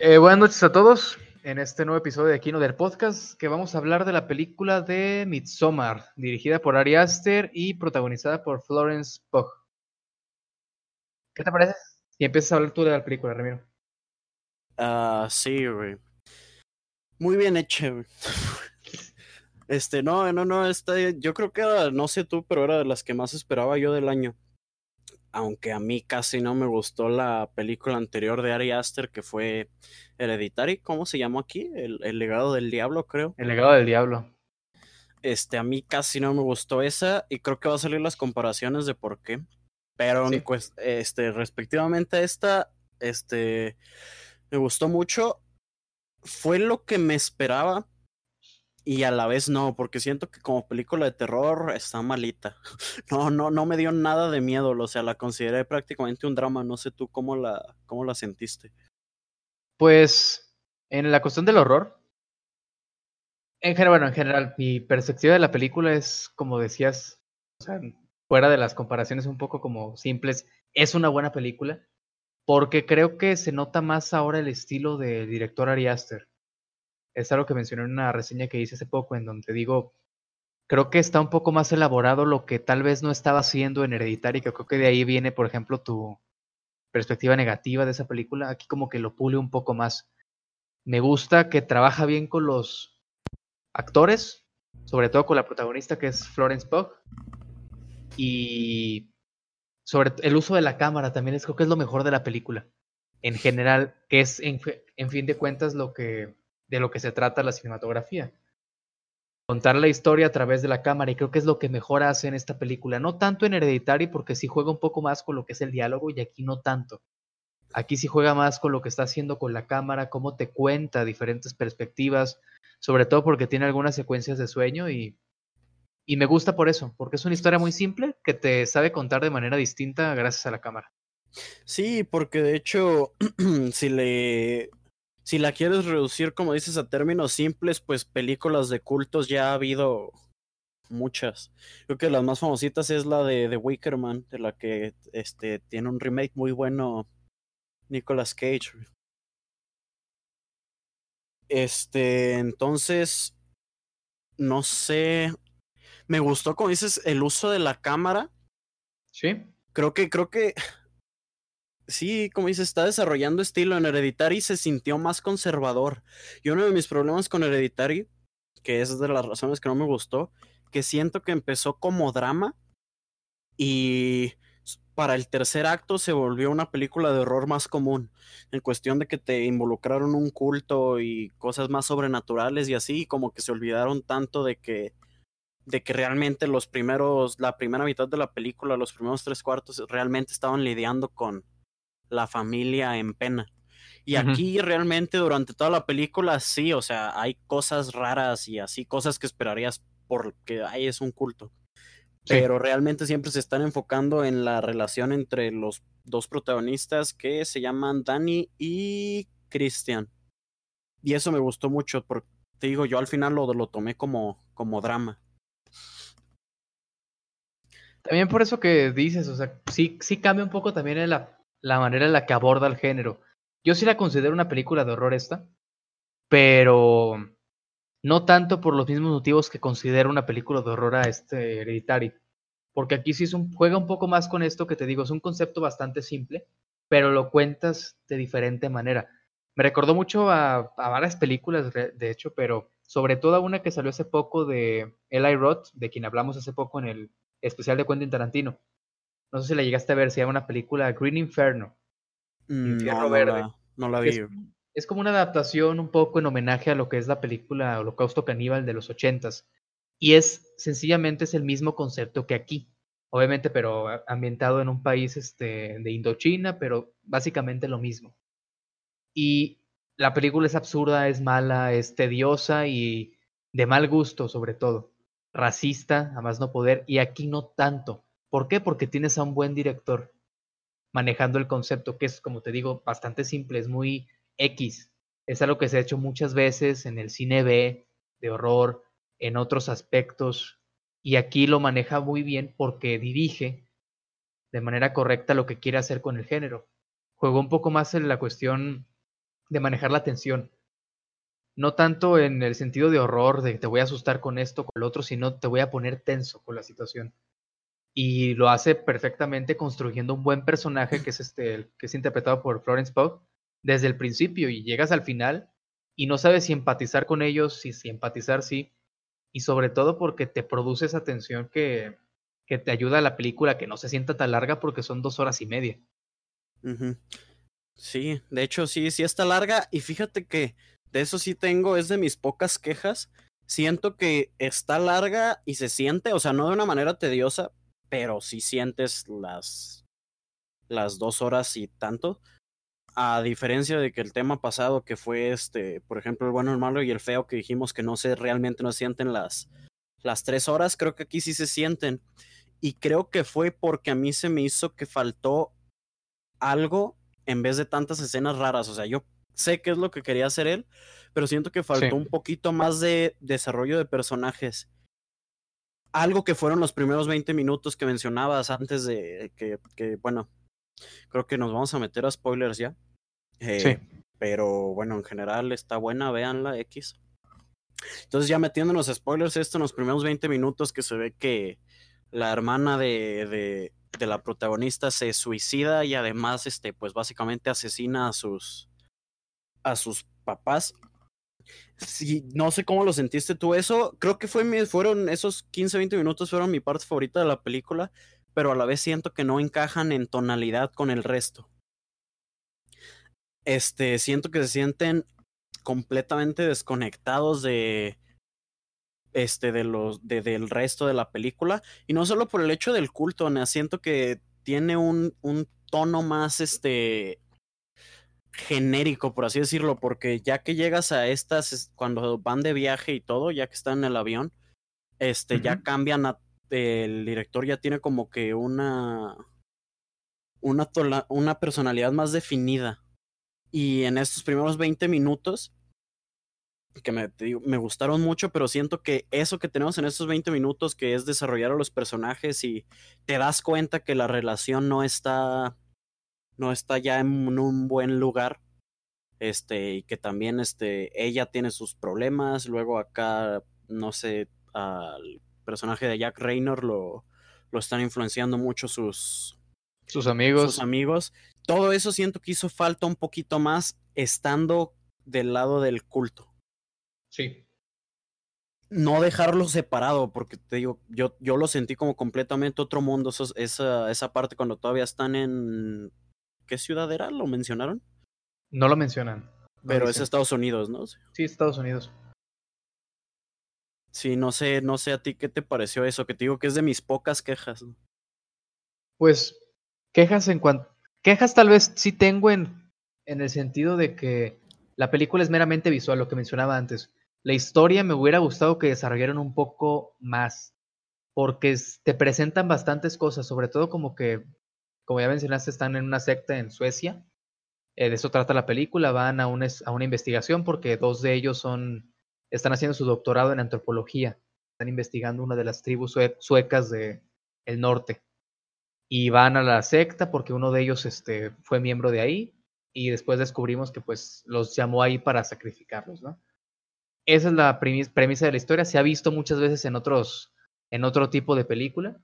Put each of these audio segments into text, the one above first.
Eh, buenas noches a todos en este nuevo episodio de Kino del Podcast que vamos a hablar de la película de Midsommar, dirigida por Ari Aster y protagonizada por Florence Pugh. ¿Qué te parece? Y empiezas a hablar tú de la película, Ramiro. Ah, sí. Muy bien hecha. Este, no, no, no, esta, yo creo que era, no sé tú, pero era de las que más esperaba yo del año. Aunque a mí casi no me gustó la película anterior de Ari Aster, que fue Hereditary, ¿cómo se llamó aquí? El, el legado del diablo, creo. El legado del diablo. Este, a mí casi no me gustó esa, y creo que va a salir las comparaciones de por qué. Pero, Sí. pues, este, respectivamente a esta, este, me gustó mucho. Fue lo que me esperaba y a la vez no, porque siento que como película de terror está malita. No, no, no me dio nada de miedo, o sea, la consideré prácticamente un drama. No sé tú cómo la, cómo la sentiste. Pues, en la cuestión del horror, en general, bueno, en general, mi perspectiva de la película es, como decías, o sea, fuera de las comparaciones un poco como simples, es una buena película, porque creo que se nota más ahora el estilo del director Ari Aster. Es algo que mencioné en una reseña que hice hace poco, en donde digo, creo que está un poco más elaborado lo que tal vez no estaba haciendo en Hereditary, que creo que de ahí viene, por ejemplo, tu perspectiva negativa de esa película. Aquí como que lo pule un poco más. Me gusta que trabaja bien con los actores, sobre todo con la protagonista que es Florence Pugh. Y sobre el uso de la cámara también es creo que es lo mejor de la película. En general, que es en fin de cuentas lo que de lo que se trata la cinematografía. Contar la historia a través de la cámara y creo que es lo que mejor hace en esta película. No tanto en Hereditary porque sí juega un poco más con lo que es el diálogo y aquí no tanto. Aquí sí juega más con lo que está haciendo con la cámara, cómo te cuenta diferentes perspectivas, sobre todo porque tiene algunas secuencias de sueño y, y me gusta por eso, porque es una historia muy simple que te sabe contar de manera distinta gracias a la cámara. Sí, porque de hecho, si le, si la quieres reducir, como dices, a términos simples, pues películas de cultos ya ha habido muchas. Creo que las más famositas es la de The Wicker Man, de la que este tiene un remake muy bueno Nicolas Cage. Este, entonces, no sé, me gustó, como dices, el uso de la cámara. ¿Sí? Creo que, creo que sí, como dices, está desarrollando estilo en Hereditary se sintió más conservador. Y uno de mis problemas con Hereditary, que es de las razones que no me gustó, que siento que empezó como drama y para el tercer acto se volvió una película de horror más común, en cuestión de que te involucraron un culto y cosas más sobrenaturales y así, como que se olvidaron tanto de que de que realmente los primeros, la primera mitad de la película, los primeros tres cuartos, realmente estaban lidiando con la familia en pena. Y aquí realmente durante toda la película sí, o sea, hay cosas raras y así, cosas que esperarías porque ahí es un culto. Sí. Pero realmente siempre se están enfocando en la relación entre los dos protagonistas que se llaman Danny y Christian. Y eso me gustó mucho, porque te digo, yo al final lo, lo tomé como, como drama. También por eso que dices, o sea, sí, sí cambia un poco también en la, manera en la que aborda el género. Yo sí la considero una película de horror esta, pero no tanto por los mismos motivos que considero una película de horror a este Hereditary. Porque aquí sí es un, juega un poco más con esto que te digo, es un concepto bastante simple, pero lo cuentas de diferente manera. Me recordó mucho a, varias películas, de hecho, pero sobre todo a una que salió hace poco de Eli Roth, de quien hablamos hace poco en el especial de Quentin Tarantino. No sé si la llegaste a ver, se llama una película Green Inferno. Mm, Infierno No, no Verde. la, no la vi. es como una adaptación un poco en homenaje a lo que es la película Holocausto Caníbal de los ochentas. Y es sencillamente es el mismo concepto que aquí. Obviamente, pero ambientado en un país este, de Indochina, pero básicamente lo mismo. Y la película es absurda, es mala, es tediosa y de mal gusto sobre todo. Racista, a más no poder, y aquí no tanto. ¿Por qué? Porque tienes a un buen director manejando el concepto, que es, como te digo, bastante simple, es muy X. Es algo que se ha hecho muchas veces en el cine B, de horror, en otros aspectos, y aquí lo maneja muy bien porque dirige de manera correcta lo que quiere hacer con el género. Juegó un poco más en la cuestión de manejar la tensión. No tanto en el sentido de horror, de te voy a asustar con esto, con lo otro, sino te voy a poner tenso con la situación. Y lo hace perfectamente construyendo un buen personaje que es este, que es interpretado por Florence Pugh desde el principio y llegas al final y no sabes si empatizar con ellos, si, si empatizar sí, y sobre todo porque te produce esa tensión que, que te ayuda a la película que no se sienta tan larga porque son dos horas y media. Sí, de hecho sí, sí está larga y fíjate que de eso sí tengo, es de mis pocas quejas. Siento que está larga y se siente, o sea, no de una manera tediosa, pero sí sientes las, las dos horas y tanto. A diferencia de que el tema pasado, que fue este, por ejemplo, el bueno, el malo y el feo, que dijimos que no se realmente no sienten las, las tres horas, creo que aquí sí se sienten. Y creo que fue porque a mí se me hizo que faltó algo en vez de tantas escenas raras. O sea, yo sé qué es lo que quería hacer él, pero siento que faltó un poquito más de desarrollo de personajes. Algo que fueron los primeros 20 minutos que mencionabas antes de que, que bueno, creo que nos vamos a meter a spoilers ya. Eh, sí. Pero bueno, en general está buena, véanla, X. Entonces ya metiéndonos a spoilers, esto en los primeros 20 minutos que se ve que la hermana de, de, de, la protagonista se suicida y además, este, pues básicamente asesina a sus, a sus papás. Sí, no sé cómo lo sentiste tú eso. Creo que fue mi, fueron esos 15, 20 minutos fueron mi parte favorita de la película, pero a la vez siento que no encajan en tonalidad con el resto. Este, siento que se sienten completamente desconectados de, este, de los, de, del resto de la película. Y no solo por el hecho del culto, me siento que tiene un, un tono más, este, genérico, por así decirlo, porque ya que llegas a estas, cuando van de viaje y todo, ya que están en el avión, este, ya cambian a, el director ya tiene como que una, una, una personalidad más definida. Y en estos primeros 20 minutos, que me, me gustaron mucho, pero siento que eso que tenemos en estos 20 minutos, que es desarrollar a los personajes y te das cuenta que la relación no está, no está ya en un buen lugar, este, y que también este, ella tiene sus problemas, luego acá, no sé, al personaje de Jack Raynor lo, lo están influenciando mucho sus, sus amigos. Sus amigos. Todo eso siento que hizo falta un poquito más estando del lado del culto. Sí. No dejarlo separado, porque te digo, yo, yo lo sentí como completamente otro mundo, esa, esa parte cuando todavía están en... ¿Qué ciudad era? ¿Lo mencionaron? No lo mencionan. pero es Estados Unidos, ¿no? Sí, Estados Unidos. Sí, no sé, no sé a ti qué te pareció eso, que te digo que es de mis pocas quejas. Pues quejas en cuanto... Quejas tal vez sí tengo en, en el sentido de que la película es meramente visual, lo que mencionaba antes. La historia me hubiera gustado que desarrollaran un poco más, porque te presentan bastantes cosas, sobre todo como que, como ya mencionaste, están en una secta en Suecia. Eh, de eso trata la película, van a una, investigación porque dos de ellos son, están haciendo su doctorado en antropología, están investigando una de las tribus suecas del el norte. Y van a la secta porque uno de ellos este, fue miembro de ahí y después descubrimos que pues los llamó ahí para sacrificarlos. Esa es la premisa de la historia. Se ha visto muchas veces en otros, en otro tipo de película.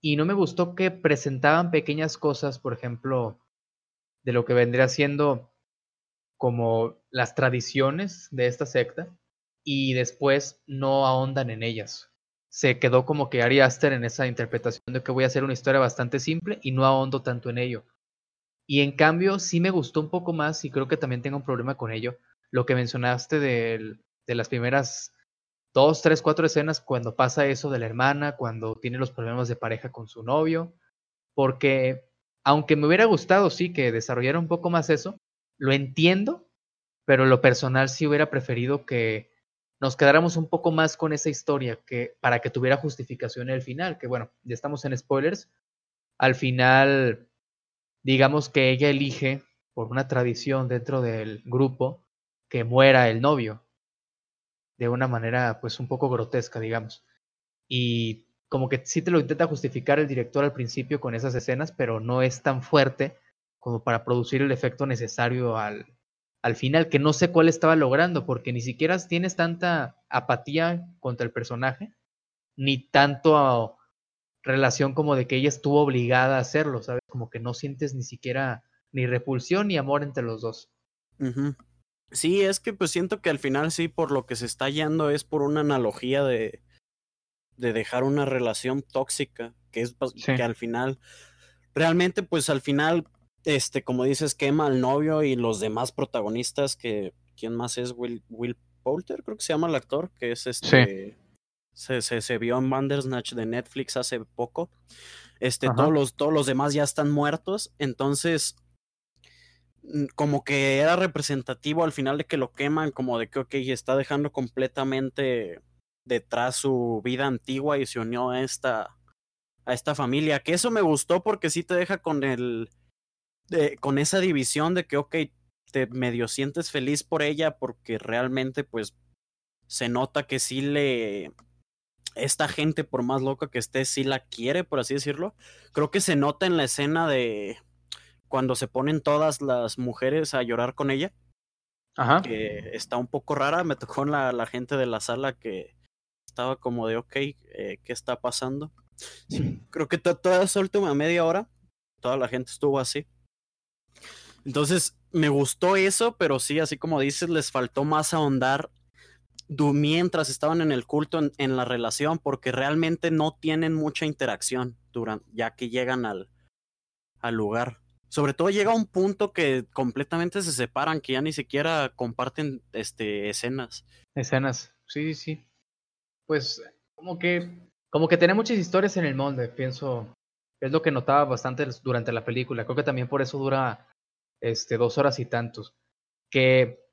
Y no me gustó que presentaban pequeñas cosas, por ejemplo, de lo que vendría siendo como las tradiciones de esta secta y después no ahondan en ellas. Se quedó como que Ari Aster en esa interpretación de que voy a hacer una historia bastante simple y no ahondo tanto en ello. Y en cambio sí me gustó un poco más y creo que también tengo un problema con ello. Lo que mencionaste del, de las primeras dos, tres, cuatro escenas cuando pasa eso de la hermana, cuando tiene los problemas de pareja con su novio, porque aunque me hubiera gustado, sí, que desarrollara un poco más eso, lo entiendo, pero lo personal sí hubiera preferido que nos quedáramos un poco más con esa historia, que para que tuviera justificación en el final, que bueno, ya estamos en spoilers, al final, digamos que ella elige, por una tradición dentro del grupo, que muera el novio, de una manera pues un poco grotesca, digamos. Y como que sí te lo intenta justificar el director al principio con esas escenas, pero no es tan fuerte como para producir el efecto necesario al, al final, que no sé cuál estaba logrando, porque ni siquiera tienes tanta apatía contra el personaje, ni tanto relación como de que ella estuvo obligada a hacerlo, ¿sabes? Como que no sientes ni siquiera ni repulsión ni amor entre los dos. Sí, es que pues siento que al final sí, por lo que se está yendo es por una analogía de, de dejar una relación tóxica, que es que al final, realmente pues al final, este, como dices, quema al novio y los demás protagonistas que, ¿quién más es? Will, Will Poulter, creo que se llama el actor, que es este... Se, se, se, vio en Bandersnatch de Netflix hace poco. Este, todos los, todos los demás ya están muertos. Entonces, como que era representativo al final de que lo queman, como de que, ok, está dejando completamente detrás su vida antigua y se unió a esta, a esta familia. Que eso me gustó porque sí te deja con el, con esa división de que, ok, te medio sientes feliz por ella porque realmente pues se nota que sí le, esta gente, por más loca que esté, sí la quiere, por así decirlo. Creo que se nota en la escena de cuando se ponen todas las mujeres a llorar con ella. Ajá. Que está un poco rara. Me tocó la, la gente de la sala que estaba como de, ok, eh, ¿qué está pasando? creo que toda esa última media hora, toda la gente estuvo así. Entonces, me gustó eso, pero sí, así como dices, les faltó más ahondar mientras estaban en el culto en, la relación, porque realmente no tienen mucha interacción durante, ya que llegan al, al lugar. Sobre todo llega un punto que completamente se separan, que ya ni siquiera comparten este, escenas. Escenas, sí, sí. Pues como que, como que tiene muchas historias en el molde, pienso. Es lo que notaba bastante durante la película. Creo que también por eso dura este, dos horas y tantos. Que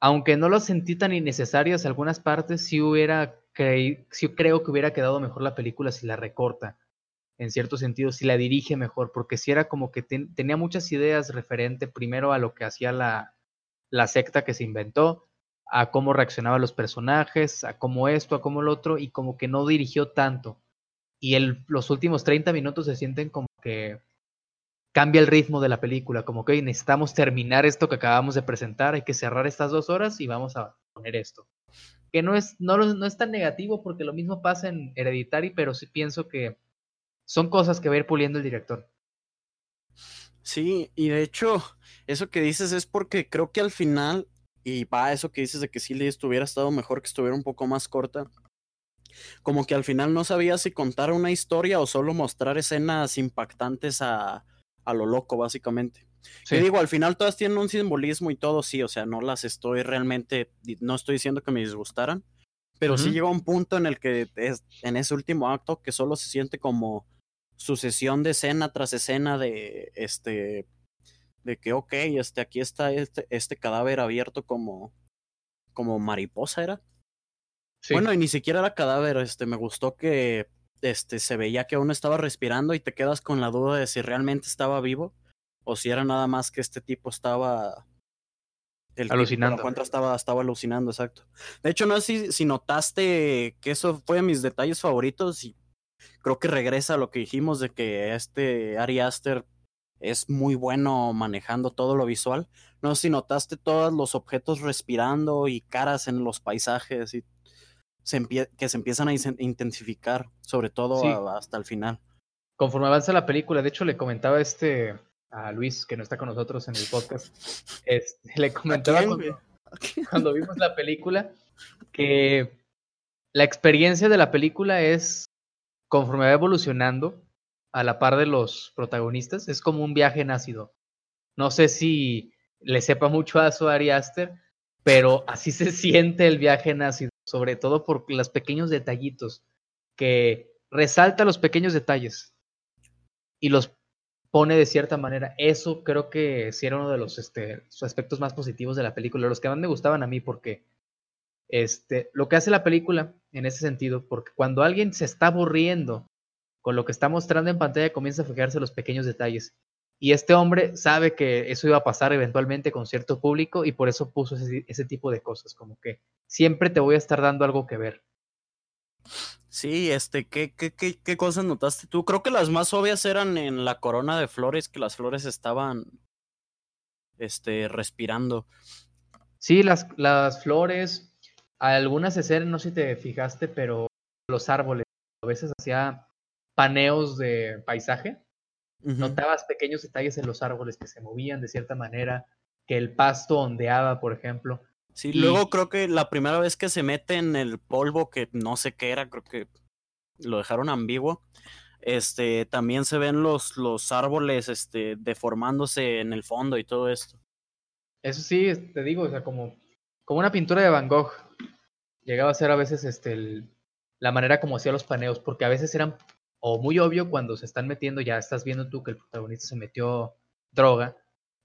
aunque no lo sentí tan innecesarias algunas partes, sí hubiera sí creo que hubiera quedado mejor la película si la recorta, en cierto sentido, si la dirige mejor, porque si era como que tenía muchas ideas referente primero a lo que hacía la, la secta que se inventó, a cómo reaccionaban los personajes, a cómo esto, a cómo lo otro, y como que no dirigió tanto. Y el, los últimos 30 minutos se sienten como que cambia el ritmo de la película, como que necesitamos terminar esto que acabamos de presentar, hay que cerrar estas dos horas y vamos a poner esto. Que no es, no, no es tan negativo porque lo mismo pasa en Hereditary, pero sí pienso que son cosas que va a ir puliendo el director. Sí, y de hecho, eso que dices es porque creo que al final, y va eso que dices de que si le estuviera estado mejor que estuviera un poco más corta, como que al final no sabía si contar una historia o solo mostrar escenas impactantes a, a lo loco, básicamente. Sí. digo, al final todas tienen un simbolismo y todo, sí, o sea, no las estoy realmente, no estoy diciendo que me disgustaran, pero sí llega un punto en el que es, en ese último acto que solo se siente como sucesión de escena tras escena de este de que ok, este aquí está este, este cadáver abierto como como mariposa era. Bueno, y ni siquiera era cadáver, este me gustó que este, se veía que uno estaba respirando y te quedas con la duda de si realmente estaba vivo o si era nada más que este tipo estaba el alucinando. Tipo, estaba, estaba alucinando, exacto. De hecho, no sé si, si, notaste que eso fue de mis detalles favoritos y creo que regresa a lo que dijimos de que este Ari Aster es muy bueno manejando todo lo visual. No sé si notaste todos los objetos respirando y caras en los paisajes y que se empiezan a intensificar, sobre todo hasta el final. Conforme avanza la película, de hecho le comentaba este a Luis, que no está con nosotros en el podcast, este, le comentaba cuando, vimos la película que la experiencia de la película es, conforme va evolucionando, a la par de los protagonistas, es como un viaje en ácido. No sé si le sepa mucho a su Ari Aster, pero así se siente el viaje en ácido sobre todo por los pequeños detallitos, que resalta los pequeños detalles y los pone de cierta manera. Eso creo que sí era uno de los este, aspectos más positivos de la película, los que más me gustaban a mí, porque este, lo que hace la película en ese sentido, porque cuando alguien se está aburriendo con lo que está mostrando en pantalla, comienza a fijarse los pequeños detalles. Y este hombre sabe que eso iba a pasar eventualmente con cierto público y por eso puso ese, tipo de cosas, como que siempre te voy a estar dando algo que ver. Sí, este, ¿qué, qué, qué, qué cosas notaste tú? Creo que las más obvias eran en la corona de flores, que las flores estaban este, respirando. Sí, las, las flores, algunas escenas, no sé si te fijaste, pero los árboles, a veces hacía paneos de paisaje, notabas pequeños detalles en los árboles que se movían de cierta manera, que el pasto ondeaba, por ejemplo. Sí, luego creo que la primera vez que se mete en el polvo, que no sé qué era, creo que lo dejaron ambiguo. Este, también se ven los, los árboles este, deformándose en el fondo y todo esto. Eso sí, te digo, o sea, como, como una pintura de Van Gogh. Llegaba a ser a veces este, la manera como hacía los paneos, porque a veces eran o muy obvio cuando se están metiendo, ya estás viendo tú que el protagonista se metió droga,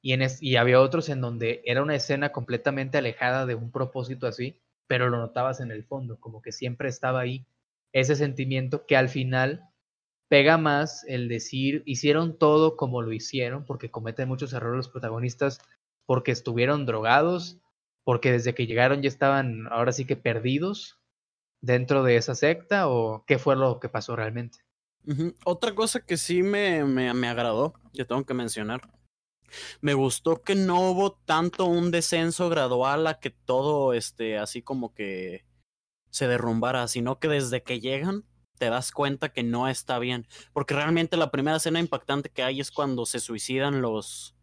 y, en y había otros en donde era una escena completamente alejada de un propósito así, pero lo notabas en el fondo, como que siempre estaba ahí ese sentimiento que al final pega más el decir, hicieron todo como lo hicieron, porque cometen muchos errores los protagonistas, porque estuvieron drogados, porque desde que llegaron ya estaban ahora sí que perdidos dentro de esa secta, o qué fue lo que pasó realmente. Otra cosa que sí me, me, me agradó, yo tengo que mencionar, me gustó que no hubo tanto un descenso gradual a que todo este así como que se derrumbara, sino que desde que llegan te das cuenta que no está bien, porque realmente la primera escena impactante que hay es cuando se suicidan los,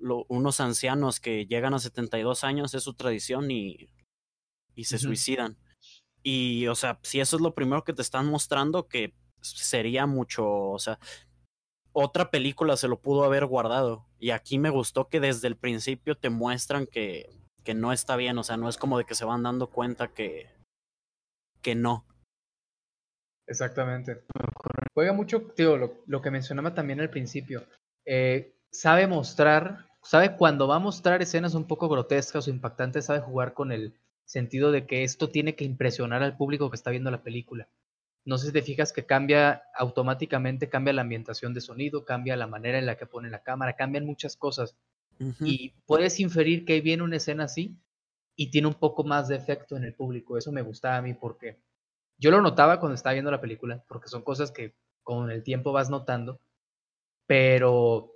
unos ancianos que llegan a 72 años, es su tradición y, y se suicidan. Y, o sea, si eso es lo primero que te están mostrando, que sería mucho, o sea, otra película se lo pudo haber guardado. Y aquí me gustó que desde el principio te muestran que, que no está bien, o sea, no es como de que se van dando cuenta que, que no. Exactamente. Juega mucho, tío, lo, que mencionaba también al principio. Eh, sabe mostrar, sabe cuando va a mostrar escenas un poco grotescas o impactantes, sabe jugar con el sentido de que esto tiene que impresionar al público que está viendo la película. No sé si te fijas que cambia automáticamente, cambia la ambientación de sonido, cambia la manera en la que pone la cámara, cambian muchas cosas. Y puedes inferir que viene una escena así y tiene un poco más de efecto en el público. Eso me gustaba a mí porque yo lo notaba cuando estaba viendo la película, porque son cosas que con el tiempo vas notando, pero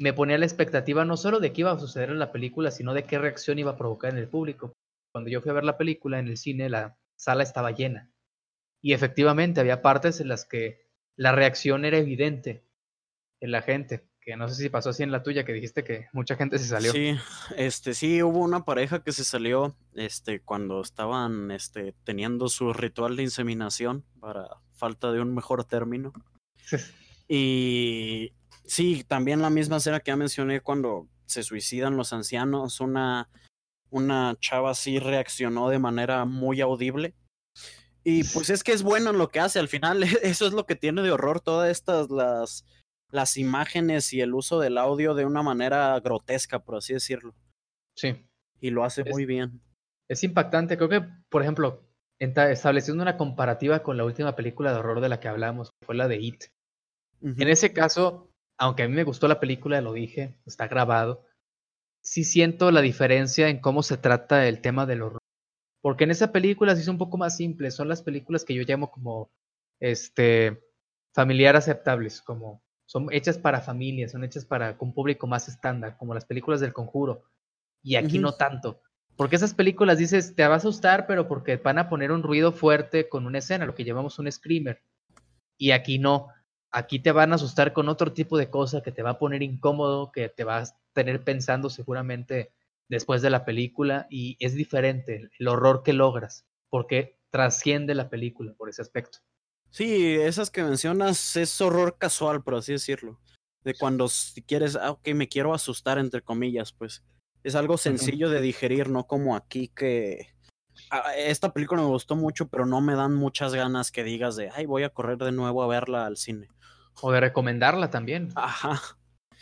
me ponía la expectativa no solo de qué iba a suceder en la película, sino de qué reacción iba a provocar en el público. Cuando yo fui a ver la película en el cine, la sala estaba llena y efectivamente había partes en las que la reacción era evidente en la gente, que no sé si pasó así en la tuya, que dijiste que mucha gente se salió. Sí, este, sí, hubo una pareja que se salió, este, cuando estaban, este, teniendo su ritual de inseminación, para falta de un mejor término. y sí, también la misma escena que ya mencioné cuando se suicidan los ancianos, una, una chava sí reaccionó de manera muy audible y pues es que es bueno en lo que hace, al final eso es lo que tiene de horror todas estas las, las imágenes y el uso del audio de una manera grotesca, por así decirlo. Sí. Y lo hace muy bien. Es impactante, creo que, por ejemplo, estableciendo una comparativa con la última película de horror de la que hablamos, fue la de It. En ese caso, aunque a mí me gustó la película, lo dije, está grabado, sí siento la diferencia en cómo se trata el tema del horror porque en esa película sí es un poco más simple, son las películas que yo llamo como este familiar aceptables, como son hechas para familias, son hechas para un público más estándar, como las películas del conjuro. Y aquí no tanto. Porque esas películas dices, te va a asustar, pero porque van a poner un ruido fuerte con una escena, lo que llamamos un screamer. Y aquí no. Aquí te van a asustar con otro tipo de cosa que te va a poner incómodo, que te vas a tener pensando seguramente después de la película y es diferente el horror que logras, porque trasciende la película por ese aspecto. Sí, esas que mencionas es horror casual, por así decirlo. De cuando si quieres, ah, ok, me quiero asustar, entre comillas, pues es algo sencillo de digerir, no como aquí que... Ah, esta película me gustó mucho, pero no me dan muchas ganas que digas de, ay, voy a correr de nuevo a verla al cine. O de recomendarla también. Ajá.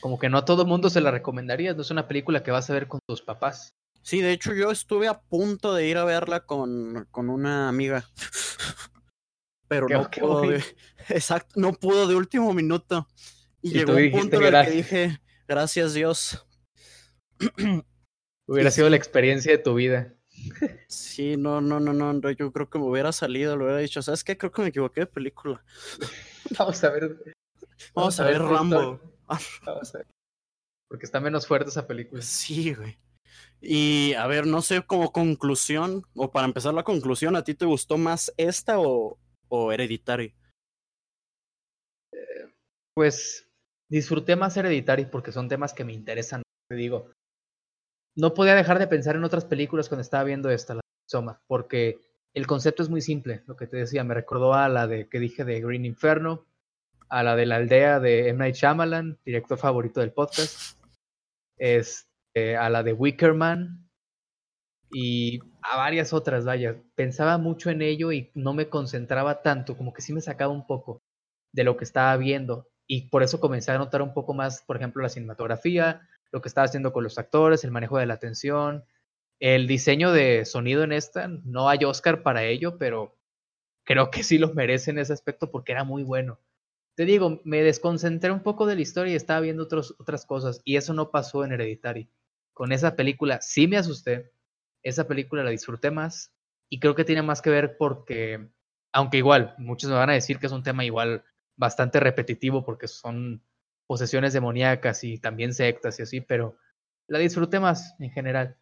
Como que no a todo mundo se la recomendaría, no es una película que vas a ver con tus papás. Sí, de hecho yo estuve a punto de ir a verla con, con una amiga. Pero no pudo de, exacto, no pudo de último minuto. Y, llegó un punto en el que dije, gracias Dios. Hubiera sido la experiencia de tu vida. Sí, no, no, no, no, yo creo que me hubiera salido, lo hubiera dicho, ¿sabes qué? Creo que me equivoqué de película. Vamos a ver. Vamos, a ver Rambo. Porque está menos fuerte esa película. Sí, güey. Y a ver, no sé, como conclusión, o para empezar la conclusión, ¿a ti te gustó más esta o, o Hereditary? pues disfruté más Hereditary porque son temas que me interesan. Te digo, no podía dejar de pensar en otras películas cuando estaba viendo esta, la Soma, porque el concepto es muy simple. Lo que te decía, me recordó a la de que dije de Green Inferno, a la de la aldea de M. Night Shyamalan, director favorito del podcast, este, a la de Wickerman y a varias otras, vaya. Pensaba mucho en ello y no me concentraba tanto, como que sí me sacaba un poco de lo que estaba viendo. Y por eso comencé a notar un poco más, por ejemplo, la cinematografía, lo que estaba haciendo con los actores, el manejo de la atención, el diseño de sonido en esta. No hay Oscar para ello, pero creo que sí lo merece en ese aspecto porque era muy bueno. Te digo, me desconcentré un poco de la historia y estaba viendo otros, otras cosas y eso no pasó en Hereditary. Con esa película sí me asusté, esa película la disfruté más y creo que tiene más que ver porque, aunque igual, muchos me van a decir que es un tema igual bastante repetitivo porque son posesiones demoníacas y también sectas y así, pero la disfruté más en general.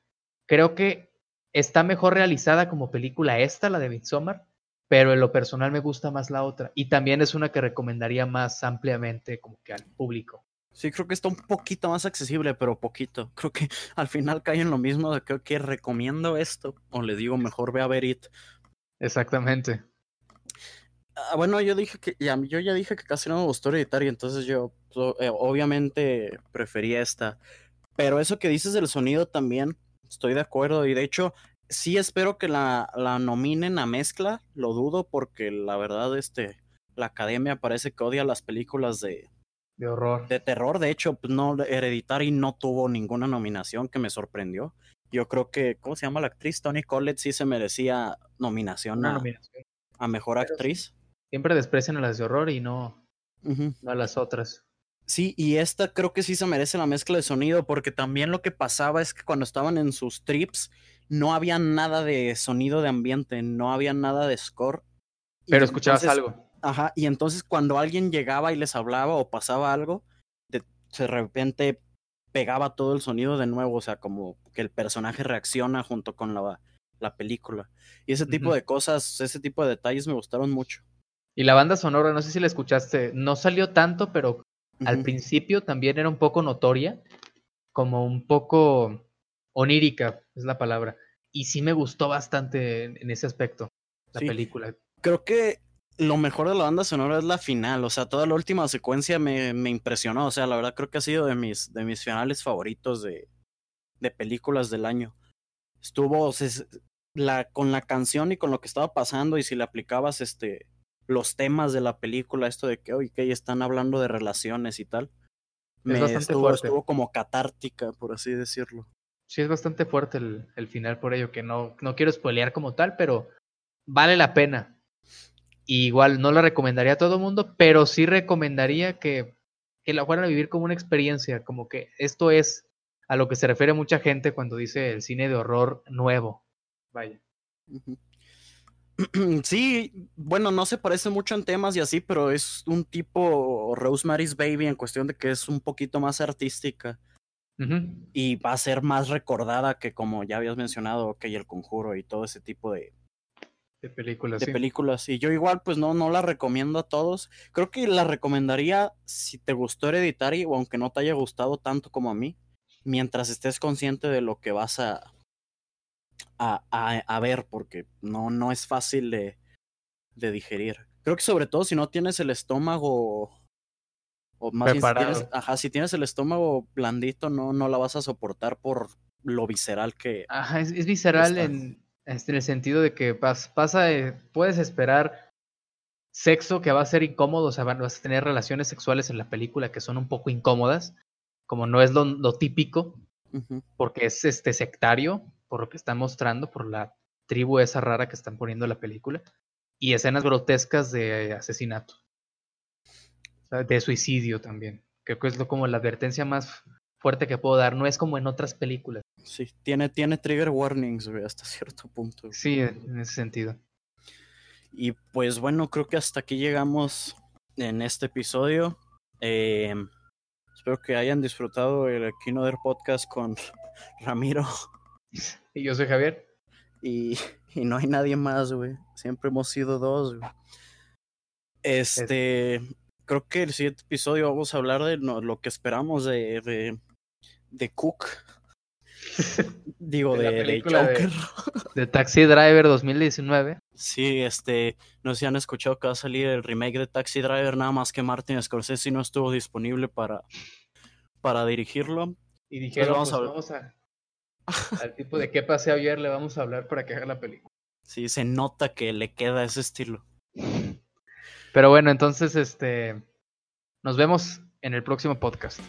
Creo que está mejor realizada como película esta, la de Midsommar, pero en lo personal me gusta más la otra y también es una que recomendaría más ampliamente como que al público. Sí, creo que está un poquito más accesible, pero poquito. Creo que al final cae en lo mismo de que, que recomiendo esto o le digo mejor ve a ver it. Exactamente. Ah, bueno, yo dije que ya, yo ya dije que casi no me gustó Hereditary, entonces yo eh, obviamente prefería esta. Pero eso que dices del sonido también, estoy de acuerdo. Y de hecho, sí espero que la, la nominen a mezcla, lo dudo porque la verdad, este, la academia parece que odia las películas de, de horror. De terror, de hecho, pues no, Hereditary no tuvo ninguna nominación que me sorprendió. Yo creo que, ¿cómo se llama la actriz? Tony Collette sí se merecía nominación, a, nominación. a, mejor actriz siempre desprecian a las de horror y no, a las otras. Sí, y esta creo que sí se merece la mezcla de sonido, porque también lo que pasaba es que cuando estaban en sus trips no había nada de sonido de ambiente, no había nada de score. Pero escuchabas algo. Ajá, y entonces cuando alguien llegaba y les hablaba o pasaba algo, de, de repente pegaba todo el sonido de nuevo, o sea, como que el personaje reacciona junto con la, la película. Y ese tipo de cosas, ese tipo de detalles me gustaron mucho. Y la banda sonora, no sé si la escuchaste, no salió tanto, pero al principio también era un poco notoria, como un poco onírica, es la palabra. Y sí me gustó bastante en, ese aspecto, la película. Creo que lo mejor de la banda sonora es la final, o sea, toda la última secuencia me, me impresionó, o sea, la verdad creo que ha sido de mis, de mis finales favoritos de, de películas del año. Estuvo la, con la canción y con lo que estaba pasando y si le aplicabas este los temas de la película, esto de que, hoy que están hablando de relaciones y tal. me estuvo, estuvo, como catártica, por así decirlo. Sí, es bastante fuerte el, el, final por ello, que no, no quiero spoilear como tal, pero vale la pena. igual no la recomendaría a todo mundo, pero sí recomendaría que, que la fueran a vivir como una experiencia, como que esto es a lo que se refiere mucha gente cuando dice el cine de horror nuevo. Vaya. Sí, bueno, no se parece mucho en temas y así, pero es un tipo Rosemary's Baby en cuestión de que es un poquito más artística. Y va a ser más recordada que como ya habías mencionado, que El Conjuro y todo ese tipo de, de películas. De películas. Y yo igual, pues no, no la recomiendo a todos. Creo que la recomendaría si te gustó Hereditary o aunque no te haya gustado tanto como a mí, mientras estés consciente de lo que vas a, a, a, ver, porque no, no es fácil de, de digerir. Creo que sobre todo si no tienes el estómago o más bien si tienes, ajá, si tienes el estómago blandito, no, no la vas a soportar por lo visceral que. Ajá, es, visceral en, este, en, el sentido de que pasa, puedes esperar sexo que va a ser incómodo, o sea, vas a tener relaciones sexuales en la película que son un poco incómodas, como no es lo, lo típico, porque es este sectario, por lo que están mostrando, por la tribu esa rara que están poniendo en la película, y escenas grotescas de asesinato, de suicidio también. Creo que es lo, como la advertencia más fuerte que puedo dar, no es como en otras películas. Sí, tiene, tiene trigger warnings hasta cierto punto. Sí, en ese sentido. Y pues bueno, creo que hasta aquí llegamos en este episodio. Eh, Espero que hayan disfrutado el Kinoder Podcast con Ramiro. Y yo soy Javier. Y, y no hay nadie más, güey. Siempre hemos sido dos, güey. Este, creo que el siguiente episodio vamos a hablar de no, lo que esperamos de, de, de Cook. Digo, De de, de película de- Joker. De Taxi Driver 2019. Sí, este, no sé si han escuchado que va a salir el remake de Taxi Driver, nada más que Martin Scorsese no estuvo disponible para, para dirigirlo. Y dijeron, vamos pues a vamos, a... al tipo de qué pasé ayer le vamos a hablar para que haga la película. Sí, se nota que le queda ese estilo. Pero bueno, entonces este nos vemos en el próximo podcast.